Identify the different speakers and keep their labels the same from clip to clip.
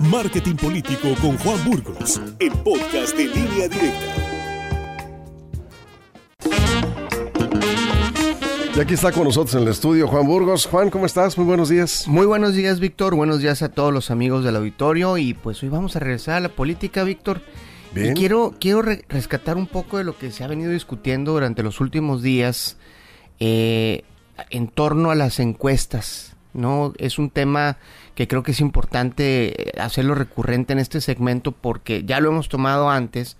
Speaker 1: Marketing Político con Juan Burgos, el podcast de línea directa.
Speaker 2: Y aquí está con nosotros en el estudio Juan Burgos. Juan, ¿cómo estás? Muy buenos días.
Speaker 3: Muy buenos días, Víctor. Buenos días a todos los amigos del auditorio. Y pues hoy vamos a regresar a la política, Víctor.
Speaker 2: Bien.
Speaker 3: Y quiero, quiero re- rescatar un poco de lo que se ha venido discutiendo durante los últimos días eh, en torno a las encuestas. ¿No? Es un tema que creo que es importante eh, hacerlo recurrente en este segmento porque ya lo hemos tomado antes,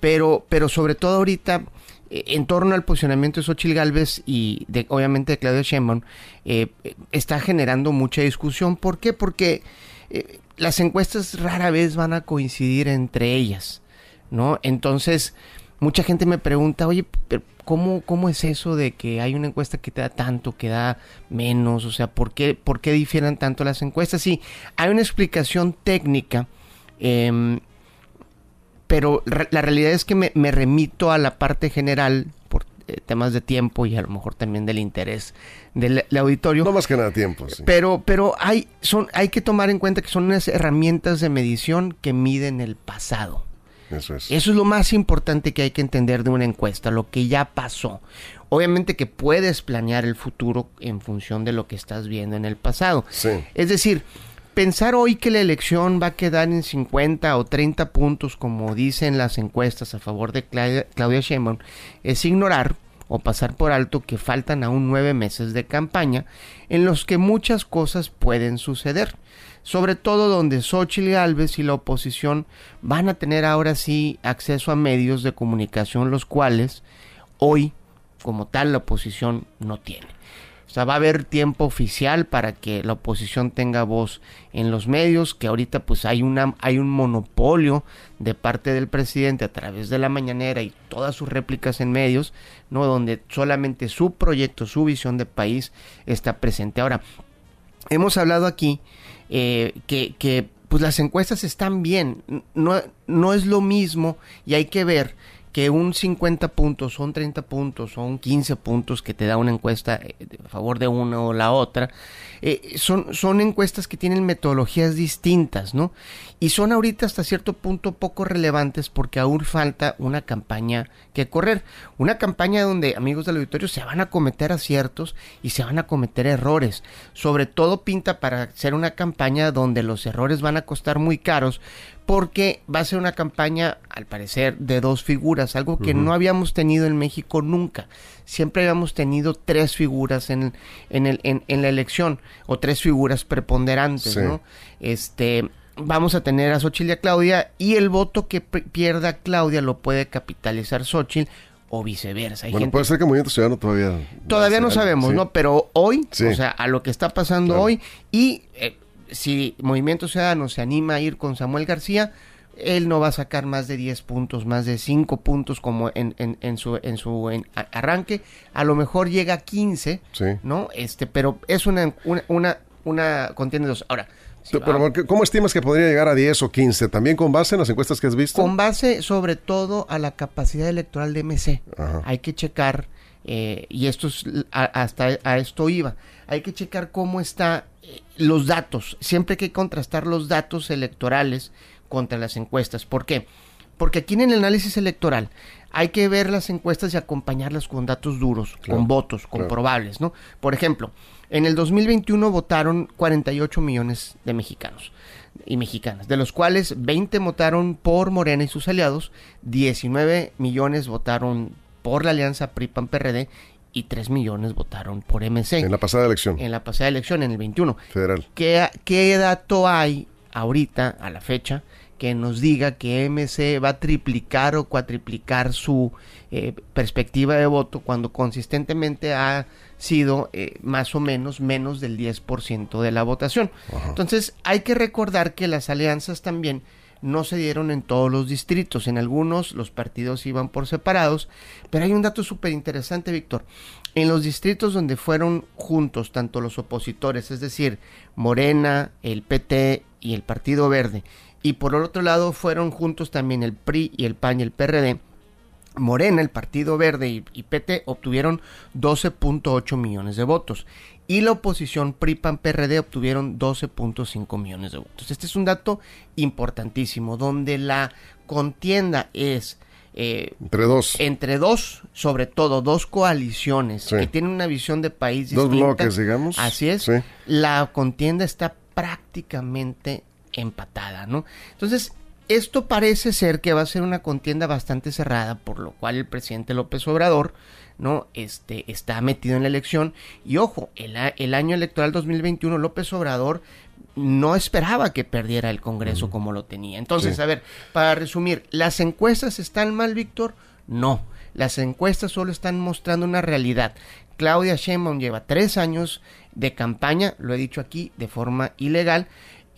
Speaker 3: pero, pero sobre todo ahorita eh, en torno al posicionamiento de Xochitl Galvez y de, obviamente de Claudia Sheinbaum eh, está generando mucha discusión. ¿Por qué? Porque las encuestas rara vez van a coincidir entre ellas, ¿no? Entonces, mucha gente me pregunta, oye, pero ¿cómo, ¿cómo es eso de que hay una encuesta que te da tanto, que da menos? O sea, ¿por qué, por qué difieren tanto las encuestas? Sí, hay una explicación técnica, em, pero re- la realidad es que me, me remito a la parte general por eh, temas de tiempo y a lo mejor también del interés del, del auditorio.
Speaker 2: No más que nada tiempo, sí.
Speaker 3: Pero, pero hay, son, hay que tomar en cuenta que son unas herramientas de medición que miden el pasado.
Speaker 2: Eso es.
Speaker 3: Eso es lo más importante que hay que entender de una encuesta, lo que ya pasó. Obviamente que puedes planear el futuro en función de lo que estás viendo en el pasado.
Speaker 2: Sí.
Speaker 3: Es decir, pensar hoy que la elección va a quedar en 50 o 30 puntos, como dicen las encuestas a favor de Claudia, Claudia Sheinbaum, es ignorar o pasar por alto que faltan aún nueve meses de campaña en los que muchas cosas pueden suceder. Sobre todo donde Xochitl Gálvez y la oposición van a tener ahora sí acceso a medios de comunicación, los cuales hoy, como tal, la oposición no tiene. O sea, va a haber tiempo oficial para que la oposición tenga voz en los medios, que ahorita pues hay una hay un monopolio de parte del presidente a través de la mañanera y todas sus réplicas en medios, no donde solamente su proyecto, su visión de país está presente. Ahora, hemos hablado aquí eh, que, que, pues las encuestas están bien, no, no es lo mismo y hay que ver que un 50 puntos, son 30 puntos, son 15 puntos que te da una encuesta eh, a favor de una o la otra, eh, son, son encuestas que tienen metodologías distintas, ¿no? Y son ahorita hasta cierto punto poco relevantes porque aún falta una campaña que correr. Una campaña donde, amigos del auditorio, se van a cometer aciertos y se van a cometer errores. Sobre todo pinta para ser una campaña donde los errores van a costar muy caros porque va a ser una campaña, al parecer, de dos figuras, algo que no habíamos tenido en México nunca. Siempre habíamos tenido tres figuras en, en, el, en, en la elección, o tres figuras preponderantes,
Speaker 2: Sí.
Speaker 3: ¿no? Este, vamos a tener a Xochitl y a Claudia, y el voto que pierda Claudia lo puede capitalizar Xochitl, o viceversa. Hay
Speaker 2: Bueno,
Speaker 3: gente
Speaker 2: puede ser que Movimiento Ciudadano todavía...
Speaker 3: Todavía no
Speaker 2: Sí.
Speaker 3: sabemos, ¿no? Pero hoy,
Speaker 2: Sí.
Speaker 3: o sea, a lo que está pasando
Speaker 2: Claro.
Speaker 3: hoy, y eh, si Movimiento Ciudadano se anima a ir con Samuel García, él no va a sacar más de 10 puntos, más de 5 puntos como en, en, en su, en su en- arranque. A lo mejor llega a 15,
Speaker 2: Sí.
Speaker 3: ¿no? Este, pero es una, una, una, una contienda de dos. Ahora, si
Speaker 2: Pero,
Speaker 3: va-
Speaker 2: pero, ¿cómo estimas que podría llegar a 10 o 15? ¿También con base en las encuestas que has visto?
Speaker 3: Con base sobre todo a la capacidad electoral de MC.
Speaker 2: Ajá.
Speaker 3: Hay que checar, eh, y esto es, a- hasta a esto iba, hay que checar cómo están los datos. Siempre hay que contrastar los datos electorales contra las encuestas. ¿Por qué? Porque aquí en el análisis electoral hay que ver las encuestas y acompañarlas con datos duros,
Speaker 2: Claro,
Speaker 3: con votos
Speaker 2: claro.
Speaker 3: comprobables, ¿no? Por ejemplo, en el 2021 votaron 48 millones de mexicanos y mexicanas, de los cuales 20 votaron por Morena y sus aliados, 19 millones votaron por la alianza PRI-PAN-PRD y 3 millones votaron por MC
Speaker 2: En la pasada elección
Speaker 3: en la pasada elección, en el 21.
Speaker 2: federal.
Speaker 3: ¿Qué, qué dato hay ahorita, a la fecha, que nos diga que MC va a triplicar o cuatriplicar su eh, perspectiva de voto cuando consistentemente ha sido eh, más o menos menos del 10% de la votación? Entonces hay que recordar que las alianzas también no se dieron en todos los distritos. En algunos los partidos iban por separados, pero hay un dato súper interesante, Víctor. En los distritos donde fueron juntos tanto los opositores, es decir, Morena, el PT y el Partido Verde, y por otro lado fueron juntos también el PRI y el PAN y el PRD, Morena, el Partido Verde y, y PT obtuvieron 12.8 millones de votos y la oposición PRI-PAN-PRD obtuvieron 12.5 millones de votos. Este es un dato importantísimo, donde la contienda es
Speaker 2: eh, entre dos.
Speaker 3: Entre dos, sobre todo dos coaliciones que tienen una visión de país
Speaker 2: Dos bloques, digamos.
Speaker 3: Así es. La contienda está prácticamente empatada, ¿no? Entonces, esto parece ser que va a ser una contienda bastante cerrada, por lo cual el presidente López Obrador, ¿no? Este, está metido en la elección. Y ojo, el, el año electoral 2021, López Obrador no esperaba que perdiera el Congreso como lo tenía. Entonces, a ver, para resumir, ¿las encuestas están mal, Víctor? No, las encuestas solo están mostrando una realidad. Claudia Sheinbaum lleva tres años de campaña, lo he dicho aquí, de forma ilegal,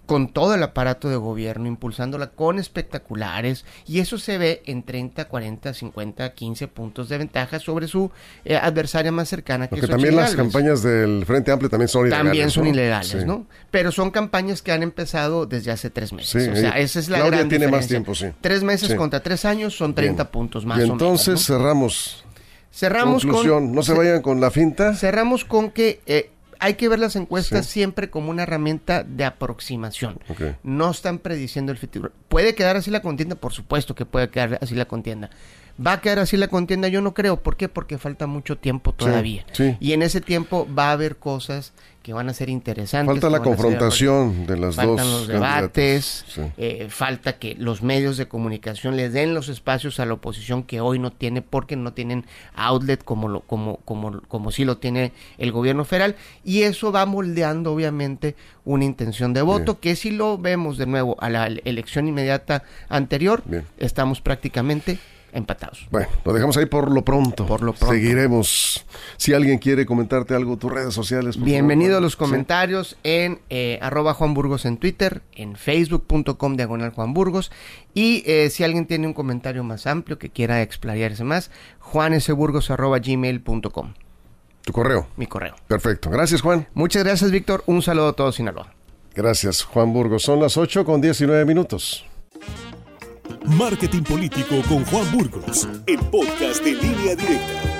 Speaker 3: con todo el aparato de gobierno, impulsándola con espectaculares, y eso se ve en 30, 40, 50, 15 puntos de ventaja sobre su eh, adversaria más cercana.
Speaker 2: Que Porque también las campañas del Frente Amplio también son ilegales.
Speaker 3: También son ilegales, ¿no? Pero son campañas que han empezado desde hace tres meses. o sea, esa es la Claudia
Speaker 2: tiene más tiempo, sí.
Speaker 3: Tres meses contra tres años son 30 puntos más
Speaker 2: y entonces cerramos.
Speaker 3: Cerramos
Speaker 2: Conclusión, no se vayan con la finta.
Speaker 3: Cerramos con que eh, hay que ver las encuestas siempre como una herramienta de aproximación. No están prediciendo el futuro. ¿Puede quedar así la contienda? Por supuesto que puede quedar así la contienda. ¿Va a quedar así la contienda? Yo no creo. ¿Por qué? Porque falta mucho tiempo todavía. Y en ese tiempo va a haber cosas que van a ser interesantes.
Speaker 2: Falta la confrontación de las
Speaker 3: Faltan
Speaker 2: dos.
Speaker 3: los debates, eh, falta que los medios de comunicación le den los espacios a la oposición que hoy no tiene porque no tienen outlet como lo como como como sí lo tiene el gobierno federal y eso va moldeando obviamente una intención de voto que si lo vemos de nuevo a la elección inmediata anterior estamos prácticamente empatados.
Speaker 2: Bueno, lo dejamos ahí por lo pronto.
Speaker 3: Por lo pronto.
Speaker 2: Seguiremos. Si alguien quiere comentarte algo, tus redes sociales.
Speaker 3: Bienvenido a los comentarios en eh, arroba Juan Burgos en Twitter, en facebook.com diagonal Juan Burgos. Y eh, si alguien tiene un comentario más amplio que quiera explayarse más, juanesburgos arroba gmail.com.
Speaker 2: Tu correo.
Speaker 3: Mi correo.
Speaker 2: Perfecto. Gracias, Juan.
Speaker 3: Muchas gracias, Víctor. Un saludo a todos, Sinaloa.
Speaker 2: Gracias, Juan Burgos. Son las 8 con 19 minutos.
Speaker 1: Marketing Político con Juan Burgos, el podcast de línea directa.